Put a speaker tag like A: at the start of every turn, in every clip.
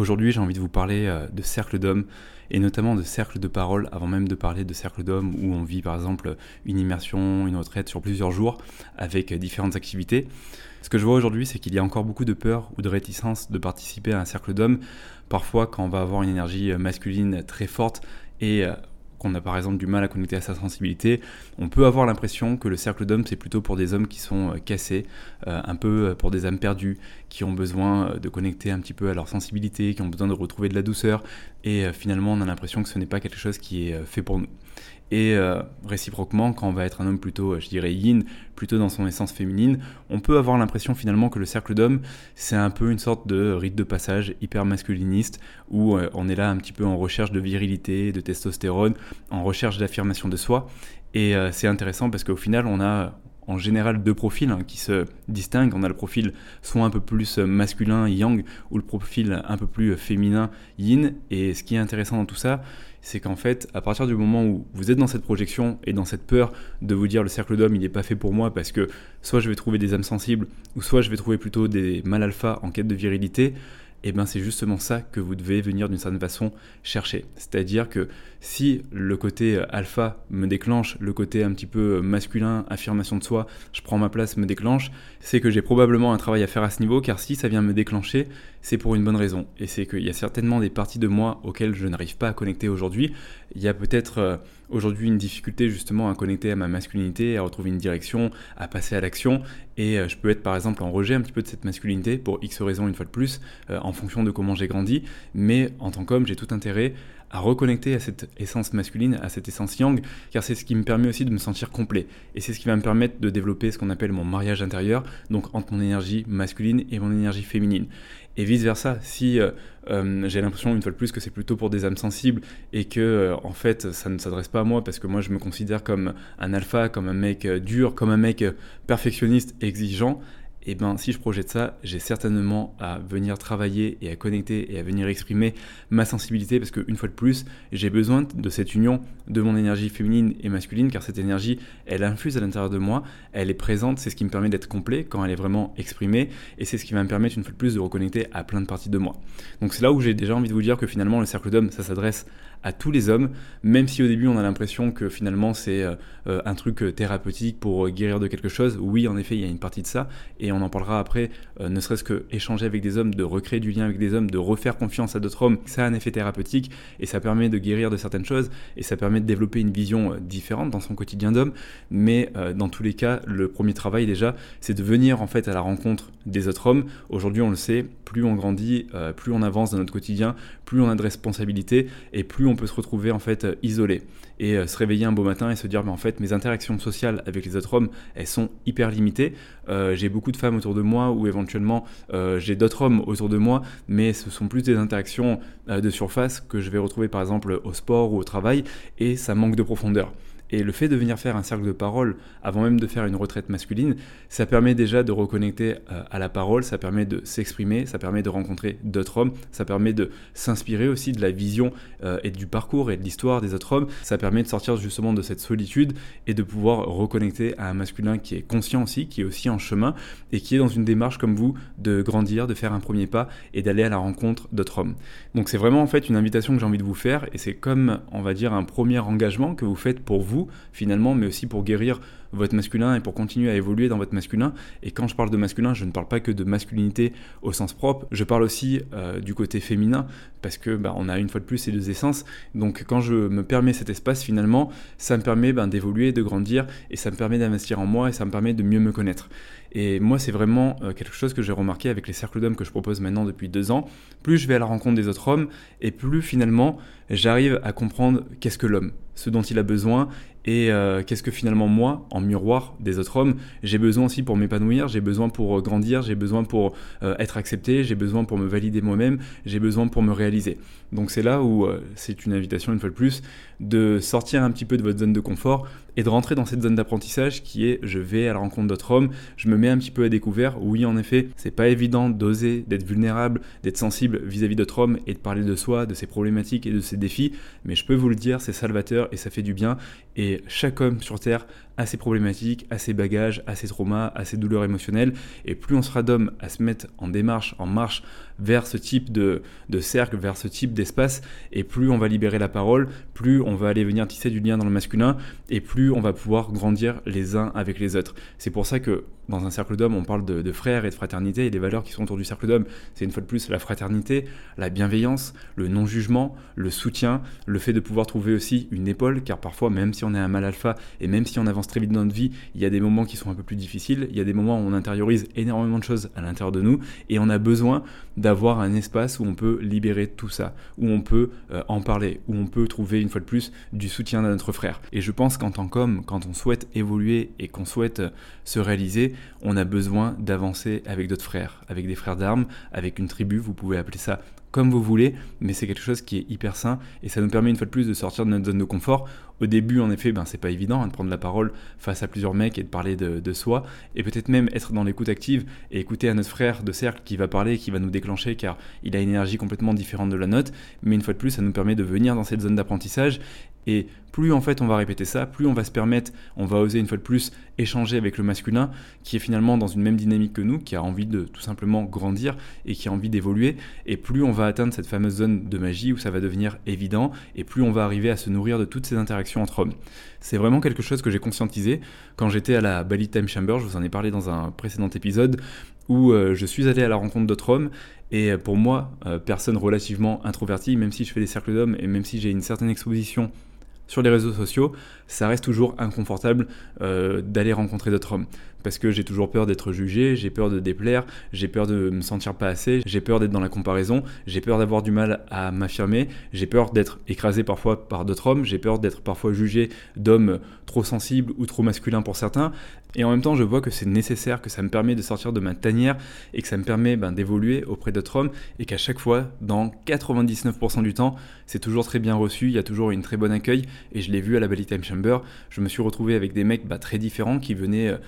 A: Aujourd'hui, j'ai envie de vous parler euh, de cercle d'hommes et notamment de cercle de parole avant même de parler de cercle d'hommes où on vit par exemple une immersion, une retraite sur plusieurs jours avec différentes activités. Ce que je vois aujourd'hui, c'est qu'il y a encore beaucoup de peur ou de réticence de participer à un cercle d'hommes. Parfois, quand on va avoir une énergie masculine très forte et euh, qu'on a par exemple du mal à connecter à sa sensibilité, on peut avoir l'impression que le cercle d'hommes c'est plutôt pour des hommes qui sont euh, cassés, euh, un peu pour des âmes perdues, qui ont besoin de connecter un petit peu à leur sensibilité, qui ont besoin de retrouver de la douceur, et finalement on a l'impression que ce n'est pas quelque chose qui est fait pour nous. Et euh, réciproquement, quand on va être un homme plutôt, je dirais, yin, plutôt dans son essence féminine, on peut avoir l'impression finalement que le cercle d'hommes, c'est un peu une sorte de rite de passage hyper masculiniste, où euh, on est là un petit peu en recherche de virilité, de testostérone, en recherche d'affirmation de soi. Et euh, c'est intéressant parce qu'au final, on a en général deux profils qui se distinguent. On a le profil soit un peu plus masculin, yang, ou le profil un peu plus féminin, yin. Et ce qui est intéressant dans tout ça, c'est qu'en fait, à partir du moment où vous êtes dans cette projection et dans cette peur de vous dire le cercle d'hommes, il n'est pas fait pour moi parce que soit je vais trouver des âmes sensibles, ou soit je vais trouver plutôt des mâles alpha en quête de virilité, et eh bien c'est justement ça que vous devez venir d'une certaine façon chercher. C'est-à-dire que si le côté euh, alpha me déclenche, le côté un petit peu euh, masculin, affirmation de soi, je prends ma place, me déclenche, c'est que j'ai probablement un travail à faire à ce niveau, car si ça vient me déclencher, c'est pour une bonne raison. Et c'est qu'il y a certainement des parties de moi auxquelles je n'arrive pas à connecter aujourd'hui. Il y a peut-être euh, aujourd'hui une difficulté justement à connecter à ma masculinité, à retrouver une direction, à passer à l'action. Et je peux être par exemple en rejet un petit peu de cette masculinité pour X raisons une fois de plus, en fonction de comment j'ai grandi. Mais en tant qu'homme, j'ai tout intérêt à reconnecter à cette essence masculine, à cette essence yang, car c'est ce qui me permet aussi de me sentir complet. Et c'est ce qui va me permettre de développer ce qu'on appelle mon mariage intérieur, donc entre mon énergie masculine et mon énergie féminine. Et vice-versa, si euh, euh, j'ai l'impression une fois de plus que c'est plutôt pour des âmes sensibles et que euh, en fait ça ne s'adresse pas à moi parce que moi je me considère comme un alpha, comme un mec dur, comme un mec perfectionniste, exigeant, eh ben si je projette ça, j'ai certainement à venir travailler et à connecter et à venir exprimer ma sensibilité parce qu'une fois de plus, j'ai besoin de cette union de mon énergie féminine et masculine car cette énergie, elle infuse à l'intérieur de moi, elle est présente, c'est ce qui me permet d'être complet quand elle est vraiment exprimée et c'est ce qui va me permettre une fois de plus de reconnecter à plein de parties de moi. Donc c'est là où j'ai déjà envie de vous dire que finalement le cercle d'hommes, ça s'adresse à tous les hommes, même si au début on a l'impression que finalement c'est euh, euh, un truc euh, thérapeutique pour guérir de quelque chose. Oui, en effet, il y a une partie de ça, et on en parlera après, ne serait-ce que échanger avec des hommes, de recréer du lien avec des hommes, de refaire confiance à d'autres hommes, ça a un effet thérapeutique, et ça permet de guérir de certaines choses, et ça permet de développer une vision différente dans son quotidien d'homme, mais dans tous les cas, le premier travail déjà, c'est de venir en fait à la rencontre des autres hommes. Aujourd'hui, on le sait, plus on grandit, plus on avance dans notre quotidien, plus on a de responsabilités, et plus on peut se retrouver en fait euh, isolé et euh, se réveiller un beau matin et se dire mais en fait mes interactions sociales avec les autres hommes elles sont hyper limitées. Euh, j'ai beaucoup de femmes autour de moi ou éventuellement j'ai d'autres hommes autour de moi, mais ce sont plus des interactions de surface que je vais retrouver par exemple au sport ou au travail et ça manque de profondeur. Et le fait de venir faire un cercle de parole avant même de faire une retraite masculine, ça permet déjà de reconnecter euh, à la parole, ça permet de s'exprimer, ça permet de rencontrer d'autres hommes, ça permet de s'inspirer aussi de la vision euh, et du parcours et de l'histoire des autres hommes, ça permet de sortir justement de cette solitude et de pouvoir reconnecter à un masculin qui est conscient aussi, qui est aussi en chemin et qui est dans une démarche comme vous de grandir, de faire un premier pas et d'aller à la rencontre d'autres hommes. Donc c'est vraiment en fait une invitation que j'ai envie de vous faire et c'est comme on va dire un premier engagement que vous faites pour vous finalement, mais aussi pour guérir votre masculin et pour continuer à évoluer dans votre masculin. Et quand je parle de masculin, je ne parle pas que de masculinité au sens propre, je parle aussi euh, du côté féminin, parce que bah, on a une fois de plus ces deux essences. Donc quand je me permets cet espace, finalement, ça me permet ben, d'évoluer, de grandir, et ça me permet d'investir en moi, et ça me permet de mieux me connaître. Et moi, c'est vraiment euh, quelque chose que j'ai remarqué avec les cercles d'hommes que je propose maintenant depuis deux ans. Plus je vais à la rencontre des autres hommes, et plus finalement, j'arrive à comprendre qu'est-ce que l'homme, ce dont il a besoin, et euh, qu'est-ce que finalement moi, en miroir des autres hommes, j'ai besoin aussi pour m'épanouir, j'ai besoin pour euh, grandir, j'ai besoin pour euh, être accepté, j'ai besoin pour me valider moi-même, j'ai besoin pour me réaliser. Donc c'est là où c'est une invitation une fois de plus de sortir un petit peu de votre zone de confort et de rentrer dans cette zone d'apprentissage qui est je vais à la rencontre d'autres hommes, je me mets un petit peu à découvert. Oui, en effet, c'est pas évident d'oser, d'être vulnérable, d'être sensible vis-à-vis d'autres hommes et de parler de soi, de ses problématiques et de ses défis, mais je peux vous le dire, c'est salvateur et ça fait du bien. Et chaque homme sur Terre a ses problématiques, a ses bagages, a ses traumas, a ses douleurs émotionnelles. Et plus on sera d'hommes à se mettre en démarche, en marche vers ce type de, de cercle, vers ce type d'espace, et plus on va libérer la parole, plus on va aller venir tisser du lien dans le masculin, et plus on va pouvoir grandir les uns avec les autres. C'est pour ça que dans un cercle d'hommes, on parle de, frères et de fraternité et des valeurs qui sont autour du cercle d'hommes. C'est une fois de plus la fraternité, la bienveillance, le non-jugement, le soutien, le fait de pouvoir trouver aussi une épaule, car parfois, même si on est un mal alpha et même si on avance très vite dans notre vie, il y a des moments qui sont un peu plus difficiles, il y a des moments où on intériorise énormément de choses à l'intérieur de nous et on a besoin d'avoir un espace où on peut libérer tout ça, où on peut euh, en parler, où on peut trouver une fois de plus du soutien à notre frère. Et je pense qu'en tant qu'homme, quand on souhaite évoluer et qu'on souhaite euh, se réaliser, on a besoin d'avancer avec d'autres frères, avec des frères d'armes, avec une tribu, vous pouvez appeler ça comme vous voulez, mais c'est quelque chose qui est hyper sain et ça nous permet une fois de plus de sortir de notre zone de confort. Au début, en effet, ben, c'est pas évident hein, de prendre la parole face à plusieurs mecs et de parler de, soi, et peut-être même être dans l'écoute active et écouter à notre frère de cercle qui va parler, qui va nous déclencher, car il a une énergie complètement différente de la nôtre. Mais une fois de plus, ça nous permet de venir dans cette zone d'apprentissage et plus en fait on va répéter ça, plus on va se permettre, on va oser une fois de plus échanger avec le masculin qui est finalement dans une même dynamique que nous, qui a envie de tout simplement grandir et qui a envie d'évoluer. Et plus on va atteindre cette fameuse zone de magie où ça va devenir évident et plus on va arriver à se nourrir de toutes ces interactions entre hommes. C'est vraiment quelque chose que j'ai conscientisé quand j'étais à la Bali Time Chamber, je vous en ai parlé dans un précédent épisode où euh, je suis allé à la rencontre d'autres hommes et pour moi, euh, personne relativement introvertie, même si je fais des cercles d'hommes et même si j'ai une certaine exposition sur les réseaux sociaux, ça reste toujours inconfortable euh, d'aller rencontrer d'autres hommes. Parce que j'ai toujours peur d'être jugé, j'ai peur de déplaire, j'ai peur de me sentir pas assez, j'ai peur d'être dans la comparaison, j'ai peur d'avoir du mal à m'affirmer, j'ai peur d'être écrasé parfois par d'autres hommes, j'ai peur d'être parfois jugé d'hommes trop sensibles ou trop masculins pour certains. Et en même temps, je vois que c'est nécessaire, que ça me permet de sortir de ma tanière et que ça me permet ben, d'évoluer auprès d'autres hommes et qu'à chaque fois, dans 99% du temps, c'est toujours très bien reçu, il y a toujours une très bonne accueil et je l'ai vu à la Bali Time Chamber, je me suis retrouvé avec des mecs bah, très différents qui venaient euh,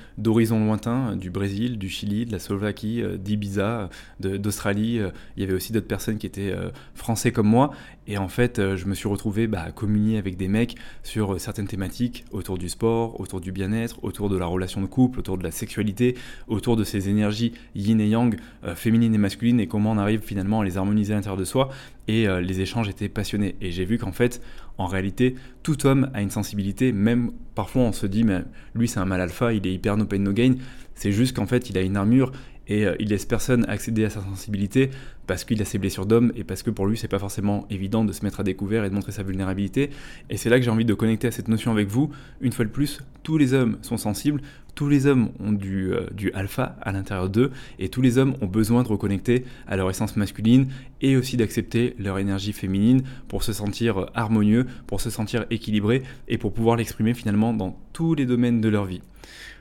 A: d'horizons lointains, euh, du Brésil, du Chili, de la Slovaquie, euh, d'Ibiza, d'Australie. Il y avait aussi d'autres personnes qui étaient français comme moi. Et en fait, je me suis retrouvé bah, à communier avec des mecs sur certaines thématiques autour du sport, autour du bien-être, autour de la relation de couple, autour de la sexualité, autour de ces énergies yin et yang, féminines et masculines, et comment on arrive finalement à les harmoniser à l'intérieur de soi. Et les échanges étaient passionnés. Et j'ai vu qu'en fait, en réalité, tout homme a une sensibilité, même parfois on se dit, mais lui c'est un mal alpha, il est hyper no pain no gain. C'est juste qu'en fait, il a une armure et euh, il laisse personne accéder à sa sensibilité parce qu'il a ses blessures d'homme et parce que pour lui c'est pas forcément évident de se mettre à découvert et de montrer sa vulnérabilité. Et c'est là que j'ai envie de connecter à cette notion avec vous. Une fois de plus tous les hommes sont sensibles tous les hommes ont du, euh, alpha à l'intérieur d'eux et tous les hommes ont besoin de reconnecter à leur essence masculine et aussi d'accepter leur énergie féminine pour se sentir euh, harmonieux, pour se sentir équilibré et pour pouvoir l'exprimer finalement dans tous les domaines de leur vie.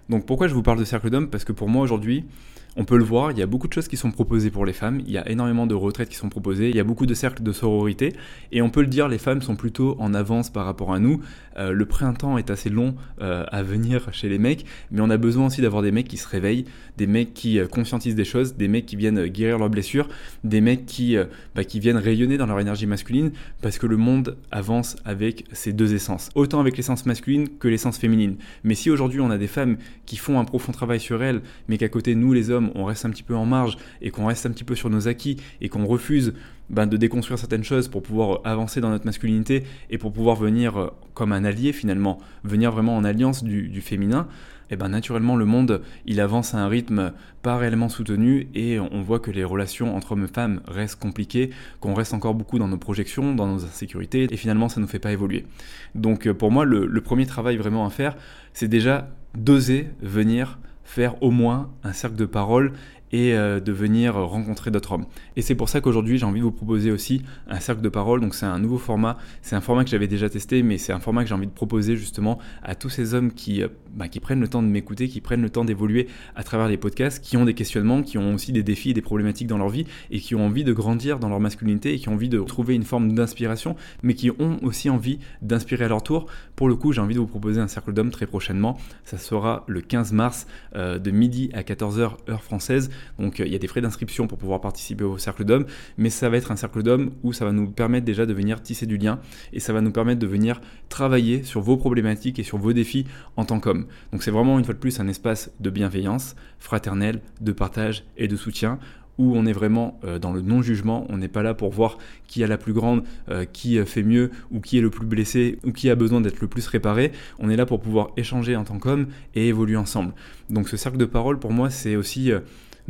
A: Donc pourquoi je vous parle de cercle d'hommes? Parce que pour moi aujourd'hui, on peut le voir, il y a beaucoup de choses qui sont proposées pour les femmes, il y a énormément de retraites qui sont proposées, il y a beaucoup de cercles de sororité, et on peut le dire, les femmes sont plutôt en avance par rapport à nous. Euh, le printemps est assez long euh, à venir chez les mecs, mais on a besoin aussi d'avoir des mecs qui se réveillent, des mecs qui euh, conscientisent des choses, des mecs qui viennent guérir leurs blessures, des mecs bah, qui viennent rayonner dans leur énergie masculine, parce que le monde avance avec ces deux essences, autant avec l'essence masculine que l'essence féminine. Mais si aujourd'hui on a des femmes qui font un profond travail sur elles, mais qu'à côté nous les hommes, on reste un petit peu en marge et qu'on reste un petit peu sur nos acquis et qu'on refuse ben, de déconstruire certaines choses pour pouvoir euh, avancer dans notre masculinité et pour pouvoir venir euh, comme un allié finalement, venir vraiment en alliance du, féminin, et eh ben naturellement le monde il avance à un rythme pas réellement soutenu et on voit que les relations entre hommes et femmes restent compliquées, qu'on reste encore beaucoup dans nos projections, dans nos insécurités et finalement ça ne nous fait pas évoluer. Donc euh, pour moi le premier travail vraiment à faire c'est déjà d'oser venir faire au moins un cercle de parole et euh, de venir rencontrer d'autres hommes. Et c'est pour ça qu'aujourd'hui j'ai envie de vous proposer aussi un cercle de parole. Donc c'est un nouveau format, c'est un format que j'avais déjà testé, mais c'est un format que j'ai envie de proposer justement à tous ces hommes qui, euh, bah, qui prennent le temps de m'écouter, qui prennent le temps d'évoluer à travers les podcasts, qui ont des questionnements, qui ont aussi des défis et des problématiques dans leur vie et qui ont envie de grandir dans leur masculinité et qui ont envie de trouver une forme d'inspiration, mais qui ont aussi envie d'inspirer à leur tour. Pour le coup, j'ai envie de vous proposer un cercle d'hommes très prochainement. Ça sera le 15 mars euh, de midi à 14h heure française. Donc il y a des frais d'inscription pour pouvoir participer au cercle d'hommes, mais ça va être un cercle d'hommes où ça va nous permettre déjà de venir tisser du lien et ça va nous permettre de venir travailler sur vos problématiques et sur vos défis en tant qu'homme. Donc c'est vraiment une fois de plus un espace de bienveillance, fraternel, de partage et de soutien où on est vraiment euh, dans le non-jugement, on n'est pas là pour voir qui a la plus grande, euh, qui fait mieux, ou qui est le plus blessé, ou qui a besoin d'être le plus réparé, on est là pour pouvoir échanger en tant qu'homme et évoluer ensemble. Donc ce cercle de parole pour moi c'est aussi...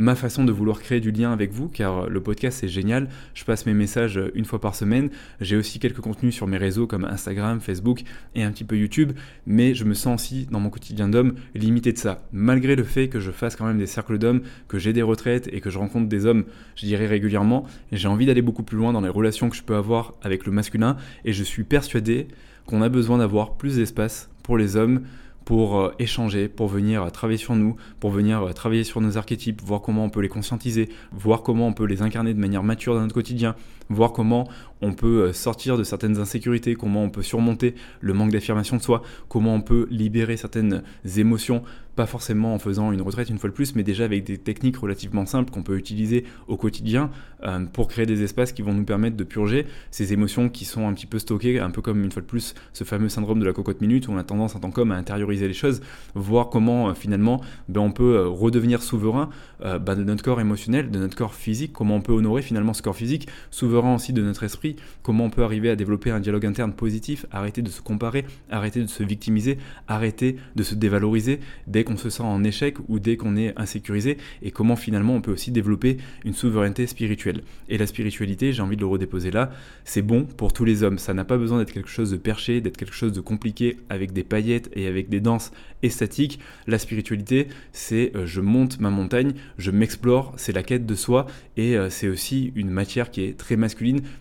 A: Euh, ma façon de vouloir créer du lien avec vous, car le podcast c'est génial. Je passe mes messages une fois par semaine. J'ai aussi quelques contenus sur mes réseaux comme Instagram, Facebook et un petit peu YouTube, mais je me sens aussi dans mon quotidien d'homme limité de ça. Malgré le fait que je fasse quand même des cercles d'hommes, que j'ai des retraites et que je rencontre des hommes, je dirais régulièrement, j'ai envie d'aller beaucoup plus loin dans les relations que je peux avoir avec le masculin et je suis persuadé qu'on a besoin d'avoir plus d'espace pour les hommes pour euh, échanger, pour venir euh, travailler sur nous, pour venir euh, travailler sur nos archétypes, voir comment on peut les conscientiser, voir comment on peut les incarner de manière mature dans notre quotidien, voir comment on peut sortir de certaines insécurités, comment on peut surmonter le manque d'affirmation de soi, comment on peut libérer certaines émotions pas forcément en faisant une retraite une fois de plus, mais déjà avec des techniques relativement simples qu'on peut utiliser au quotidien euh, pour créer des espaces qui vont nous permettre de purger ces émotions qui sont un petit peu stockées, un peu comme une fois de plus ce fameux syndrome de la cocotte minute où on a tendance en tant qu'homme à intérioriser les choses, voir comment euh, finalement ben, on peut euh, redevenir souverain ben, de notre corps émotionnel, de notre corps physique, comment on peut honorer finalement ce corps physique, souverain aussi de notre esprit, comment on peut arriver à développer un dialogue interne positif, arrêter de se comparer, arrêter de se victimiser, arrêter de se dévaloriser dès qu'on se sent en échec ou dès qu'on est insécurisé et comment finalement on peut aussi développer une souveraineté spirituelle. Et la spiritualité, j'ai envie de le redéposer là, c'est bon pour tous les hommes. Ça n'a pas besoin d'être quelque chose de perché, d'être quelque chose de compliqué avec des paillettes et avec des danses esthétiques. La spiritualité, c'est euh, je monte ma montagne, je m'explore, c'est la quête de soi et euh, c'est aussi une matière qui est très masculine,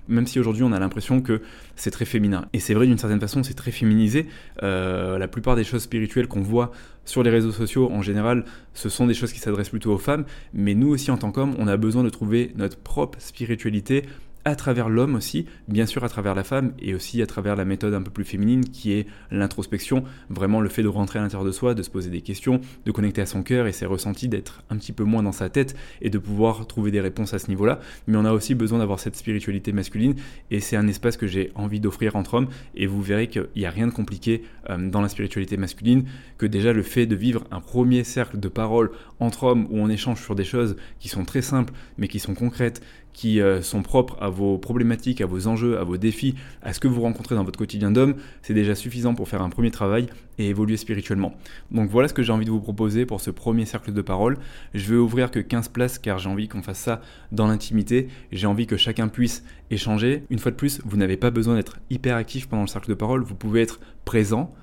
A: même si aujourd'hui on a l'impression que c'est très féminin. Et c'est vrai d'une certaine façon, c'est très féminisé. Euh, la plupart des choses spirituelles qu'on voit sur les réseaux sociaux, en général, ce sont des choses qui s'adressent plutôt aux femmes, mais nous aussi en tant qu'hommes, on a besoin de trouver notre propre spiritualité à travers l'homme aussi, bien sûr à travers la femme et aussi à travers la méthode un peu plus féminine qui est l'introspection, vraiment le fait de rentrer à l'intérieur de soi, de se poser des questions, de connecter à son cœur et ses ressentis, d'être un petit peu moins dans sa tête et de pouvoir trouver des réponses à ce niveau-là. Mais on a aussi besoin d'avoir cette spiritualité masculine et c'est un espace que j'ai envie d'offrir entre hommes et vous verrez qu'il n'y a rien de compliqué euh, dans la spiritualité masculine que déjà le fait de vivre un premier cercle de parole entre hommes où on échange sur des choses qui sont très simples mais qui sont concrètes, qui euh, sont propres à vos problématiques, à vos enjeux, à vos défis, à ce que vous rencontrez dans votre quotidien d'homme, c'est déjà suffisant pour faire un premier travail et évoluer spirituellement. Donc voilà ce que j'ai envie de vous proposer pour ce premier cercle de parole. Je vais ouvrir que 15 places car j'ai envie qu'on fasse ça dans l'intimité, j'ai envie que chacun puisse échanger. Une fois de plus, vous n'avez pas besoin d'être hyper actif pendant le cercle de parole, vous pouvez être présent,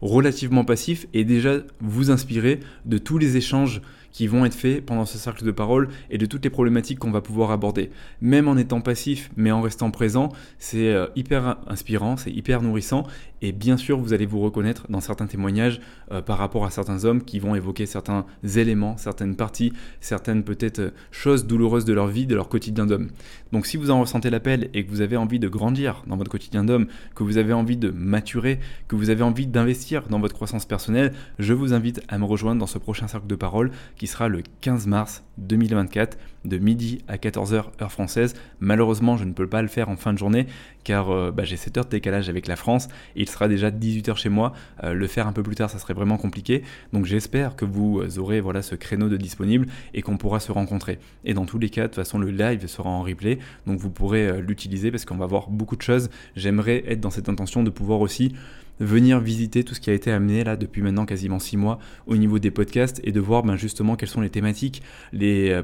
A: relativement passif et déjà vous inspirer de tous les échanges qui vont être faits pendant ce cercle de parole et de toutes les problématiques qu'on va pouvoir aborder. Même en étant passif, mais en restant présent, c'est euh, hyper inspirant, c'est hyper nourrissant. Et bien sûr, vous allez vous reconnaître dans certains témoignages euh, par rapport à certains hommes qui vont évoquer certains éléments, certaines parties, certaines peut-être euh, choses douloureuses de leur vie, de leur quotidien d'homme. Donc si vous en ressentez l'appel et que vous avez envie de grandir dans votre quotidien d'homme, que vous avez envie de maturer, que vous avez envie d'investir dans votre croissance personnelle, je vous invite à me rejoindre dans ce prochain cercle de parole qui sera le 15 mars 2024 de midi à 14h heure française. Malheureusement, je ne peux pas le faire en fin de journée car euh, bah, j'ai 7 heures de décalage avec la France et il sera déjà 18h chez moi. Euh, le faire un peu plus tard, ça serait vraiment compliqué. Donc j'espère que vous aurez voilà, ce créneau de disponible et qu'on pourra se rencontrer. Et dans tous les cas, de toute façon, le live sera en replay, donc vous pourrez euh, l'utiliser parce qu'on va voir beaucoup de choses. J'aimerais être dans cette intention de pouvoir aussi venir visiter tout ce qui a été amené là depuis maintenant quasiment six mois au niveau des podcasts et de voir ben, justement quelles sont les thématiques, les euh,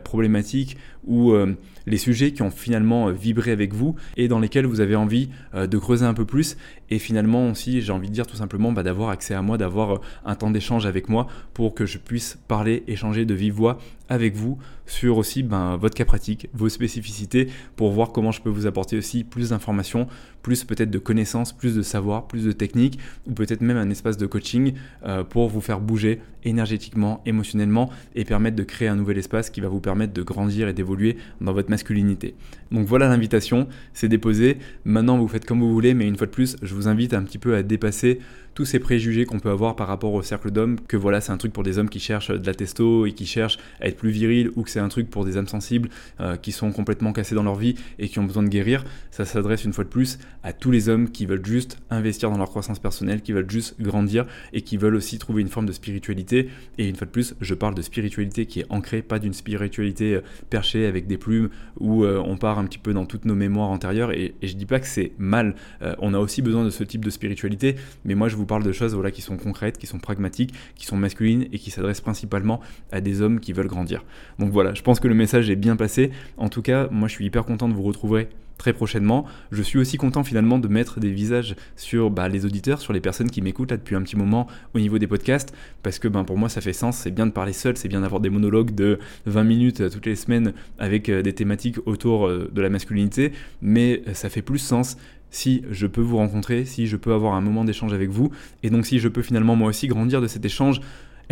A: ou euh, les sujets qui ont finalement euh, vibré avec vous et dans lesquels vous avez envie de creuser un peu plus. Et finalement aussi j'ai envie de dire tout simplement bah, d'avoir accès à moi, d'avoir un temps d'échange avec moi pour que je puisse parler, échanger de vive voix avec vous sur aussi ben, votre cas pratique, vos spécificités, pour voir comment je peux vous apporter aussi plus d'informations, plus peut-être de connaissances, plus de savoir, plus de techniques, ou peut-être même un espace de coaching euh, pour vous faire bouger énergétiquement, émotionnellement, et permettre de créer un nouvel espace qui va vous permettre de grandir et d'évoluer dans votre masculinité. Donc voilà l'invitation, c'est déposé. Maintenant vous faites comme vous voulez, mais une fois de plus, je vous invite un petit peu à dépasser tous ces préjugés qu'on peut avoir par rapport au cercle d'hommes, que voilà, c'est un truc pour des hommes qui cherchent de la testo et qui cherchent à être plus viril, ou que c'est un truc pour des âmes sensibles euh, qui sont complètement cassés dans leur vie et qui ont besoin de guérir. Ça s'adresse une fois de plus à tous les hommes qui veulent juste investir dans leur croissance personnelle, qui veulent juste grandir et qui veulent aussi trouver une forme de spiritualité. Et une fois de plus, je parle de spiritualité qui est ancrée, pas d'une spiritualité euh, perchée avec des plumes où euh, on part un petit peu dans toutes nos mémoires antérieures. Et, et je dis pas que c'est mal. on a aussi besoin de ce type de spiritualité, mais moi je vous vous parle de choses voilà, qui sont concrètes, qui sont pragmatiques, qui sont masculines et qui s'adressent principalement à des hommes qui veulent grandir. Donc voilà, je pense que le message est bien passé. En tout cas, moi je suis hyper content de vous retrouver très prochainement. Je suis aussi content finalement de mettre des visages sur bah, les auditeurs, sur les personnes qui m'écoutent là depuis un petit moment au niveau des podcasts, parce que ben, pour moi ça fait sens, c'est bien de parler seul, c'est bien d'avoir des monologues de 20 minutes euh, toutes les semaines avec euh, des thématiques autour euh, de la masculinité, mais ça fait plus sens si je peux vous rencontrer, si je peux avoir un moment d'échange avec vous, et donc si je peux finalement moi aussi grandir de cet échange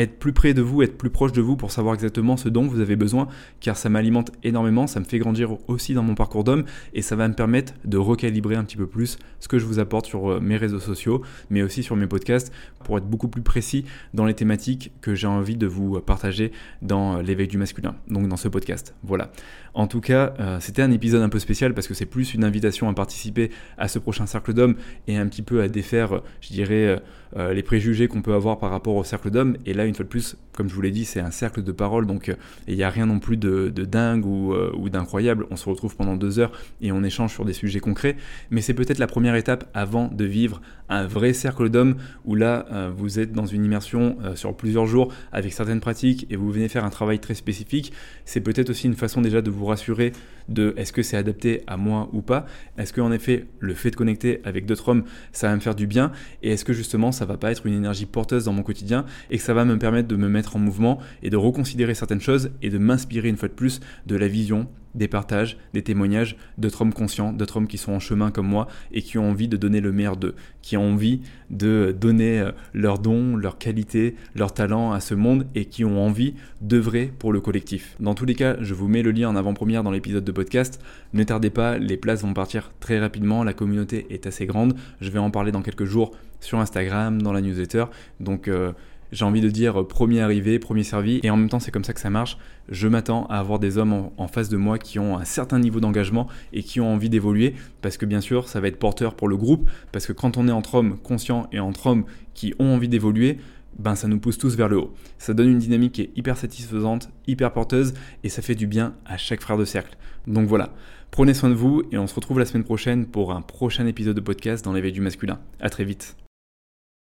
A: être plus près de vous, être plus proche de vous pour savoir exactement ce dont vous avez besoin, car ça m'alimente énormément, ça me fait grandir aussi dans mon parcours d'homme, et ça va me permettre de recalibrer un petit peu plus ce que je vous apporte sur euh, mes réseaux sociaux, mais aussi sur mes podcasts, pour être beaucoup plus précis dans les thématiques que j'ai envie de vous partager dans euh, l'éveil du masculin, donc dans ce podcast. Voilà. En tout cas, euh, c'était un épisode un peu spécial parce que c'est plus une invitation à participer à ce prochain cercle d'hommes et un petit peu à défaire, je dirais, les préjugés qu'on peut avoir par rapport au cercle d'hommes. Et là, une fois de plus, comme je vous l'ai dit, c'est un cercle de parole, donc euh, il n'y a rien non plus de, dingue euh, ou, d'incroyable. On se retrouve pendant deux heures et on échange sur des sujets concrets, mais c'est peut-être la première étape avant de vivre un vrai cercle d'hommes où là, euh, vous êtes dans une immersion sur plusieurs jours avec certaines pratiques et vous venez faire un travail très spécifique. C'est peut-être aussi une façon déjà de vous rassurer de est-ce que c'est adapté à moi ou pas Est-ce qu'en effet, le fait de connecter avec d'autres hommes, ça va me faire du bien Et est-ce que justement, ça va pas être une énergie porteuse dans mon quotidien et que ça va me permettre de me mettre en mouvement et de reconsidérer certaines choses et de m'inspirer une fois de plus de la vision, des partages, des témoignages d'autres hommes conscients, d'autres hommes qui sont en chemin comme moi et qui ont envie de donner le meilleur d'eux, qui ont envie de donner euh, leurs dons, leurs qualités, leurs talents à ce monde et qui ont envie d'œuvrer pour le collectif. Dans tous les cas, je vous mets le lien en avant-première dans l'épisode de podcast. Ne tardez pas, les places vont partir très rapidement, la communauté est assez grande. Je vais en parler dans quelques jours sur Instagram, dans la newsletter. Donc euh, j'ai envie de dire premier arrivé, premier servi, et en même temps c'est comme ça que ça marche. Je m'attends à avoir des hommes en, face de moi qui ont un certain niveau d'engagement et qui ont envie d'évoluer, parce que bien sûr ça va être porteur pour le groupe, parce que quand on est entre hommes conscients et entre hommes qui ont envie d'évoluer, ben ça nous pousse tous vers le haut. Ça donne une dynamique qui est hyper satisfaisante, hyper porteuse, et ça fait du bien à chaque frère de cercle. Donc voilà, prenez soin de vous, et on se retrouve la semaine prochaine pour un prochain épisode de podcast dans l'éveil du masculin. A très vite.